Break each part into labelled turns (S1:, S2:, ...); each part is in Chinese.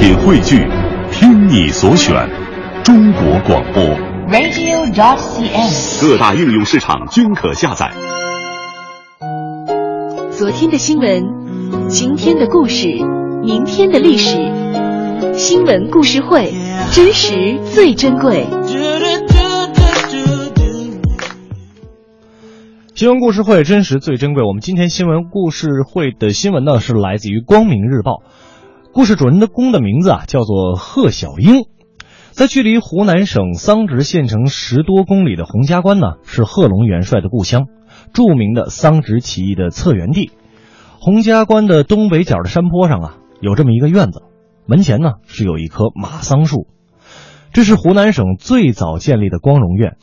S1: 品汇聚，听你所选，中国广播。
S2: radio.dot.cn，。
S1: 各大应用市场均可下载。
S3: 昨天的新闻，今天的故事，明天的历史，新闻故事会，真实最珍贵。
S4: 新闻故事会真实最珍贵。我们今天新闻故事会的新闻呢，是来自于《光明日报》。故事主人的公的名字啊，叫做贺小英。在距离湖南省桑植县城十多公里的洪家关呢，是贺龙元帅的故乡，著名的桑植起义的策源地。洪家关的东北角的山坡上啊，有这么一个院子，门前呢是有一棵马桑树，这是湖南省最早建立的光荣院。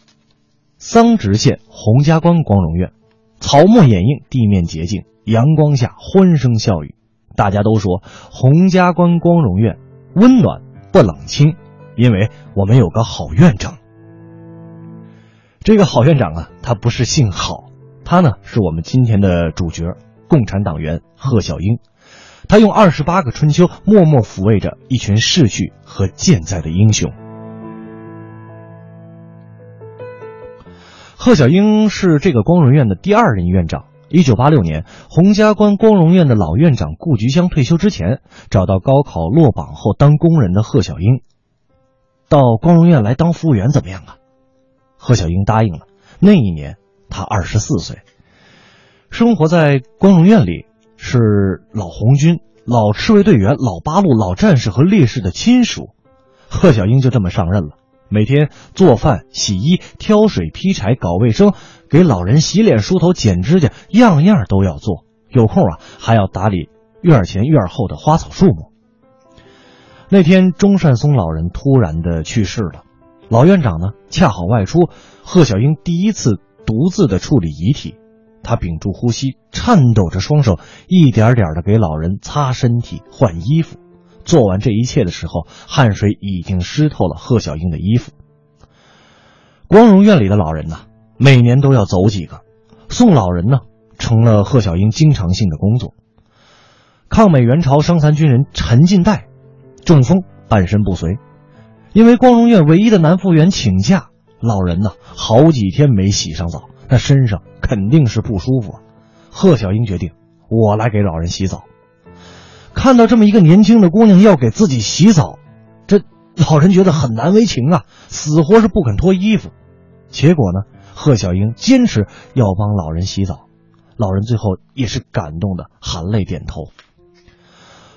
S4: 桑植县洪家关光荣院，草木掩映，地面洁净，阳光下欢声笑语。大家都说洪家关光荣院温暖不冷清，因为我们有个好院长。这个好院长啊，他不是姓郝，他呢是我们今天的主角——共产党员贺小英。他用二十八个春秋，默默抚慰着一群逝去和健在的英雄。贺小英是这个光荣院的第二任院长。一九八六年，洪家关光荣院的老院长顾菊香退休之前，找到高考落榜后当工人的贺小英，到光荣院来当服务员怎么样啊？贺小英答应了。那一年他二十四岁，生活在光荣院里是老红军、老赤卫队员、老八路、老战士和烈士的亲属。贺小英就这么上任了。每天做饭、洗衣、挑水、劈柴、搞卫生，给老人洗脸、梳头、剪指甲，样样都要做。有空啊，还要打理院前院后的花草树木。那天，钟善松老人突然的去世了，老院长呢恰好外出，贺小英第一次独自的处理遗体。他屏住呼吸，颤抖着双手，一点点的给老人擦身体、换衣服。做完这一切的时候，汗水已经湿透了贺小英的衣服。光荣院里的老人呢，每年都要走几个，送老人呢，成了贺小英经常性的工作。抗美援朝伤残军人陈进代中风，半身不遂，因为光荣院唯一的男服务员请假，老人呢好几天没洗上澡，那身上肯定是不舒服啊。贺小英决定，我来给老人洗澡。看到这么一个年轻的姑娘要给自己洗澡，这老人觉得很难为情啊，死活是不肯脱衣服。结果呢，贺小英坚持要帮老人洗澡，老人最后也是感动的含泪点头。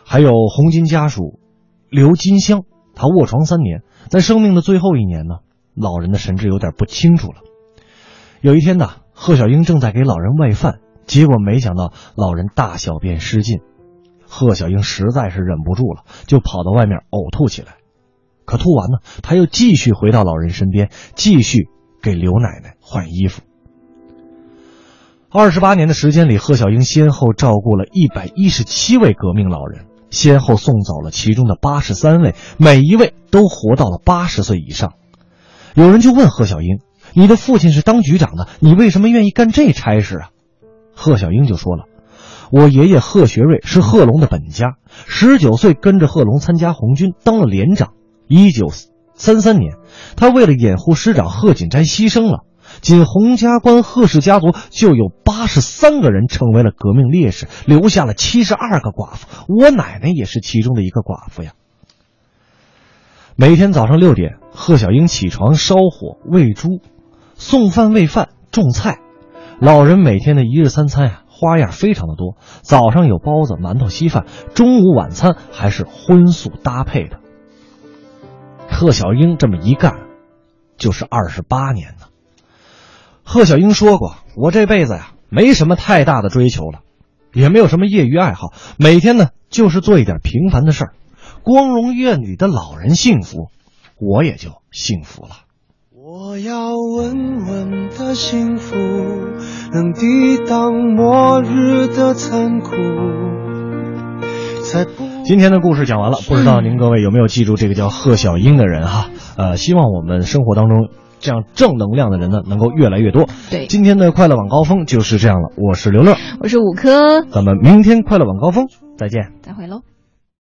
S4: 还有洪金家属刘金香，他卧床三年，在生命的最后一年呢，老人的神志有点不清楚了。有一天呢，贺小英正在给老人喂饭，结果没想到老人大小便失禁。贺小英实在是忍不住了，就跑到外面呕吐起来。可吐完呢，他又继续回到老人身边，继续给刘奶奶换衣服。二十八年的时间里，贺小英先后照顾了一百一十七位革命老人，先后送走了其中的八十三位，每一位都活到了八十岁以上。有人就问贺小英：“你的父亲是当局长的，你为什么愿意干这差事啊？”贺小英就说了。我爷爷贺学瑞是贺龙的本家，十九岁跟着贺龙参加红军，当了连长。一九三三年，他为了掩护师长贺锦斋牺牲了。仅洪家关贺氏家族就有八十三个人成为了革命烈士，留下了七十二个寡妇。我奶奶也是其中的一个寡妇呀。每天早上六点，贺小英起床烧火喂猪，送饭喂饭种菜。老人每天的一日三餐呀。花样非常的多，早上有包子、馒头、稀饭，中午晚餐还是荤素搭配的。贺小英这么一干，就是二十八年呢。贺小英说过：“我这辈子呀，没什么太大的追求了，也没有什么业余爱好，每天呢就是做一点平凡的事儿。光荣院里的老人幸福，我也就幸福了。”
S5: 我要稳稳的幸福，能抵挡末日的残酷。才不
S4: 今天的故事讲完了，不知道您各位有没有记住这个叫贺小英的人哈？呃，希望我们生活当中这样正能量的人呢，能够越来越多。
S3: 对
S4: 今天的快乐晚高峰就是这样了。我是刘乐，
S3: 我是五科，
S4: 咱们明天快乐晚高峰再见。
S3: 再会喽。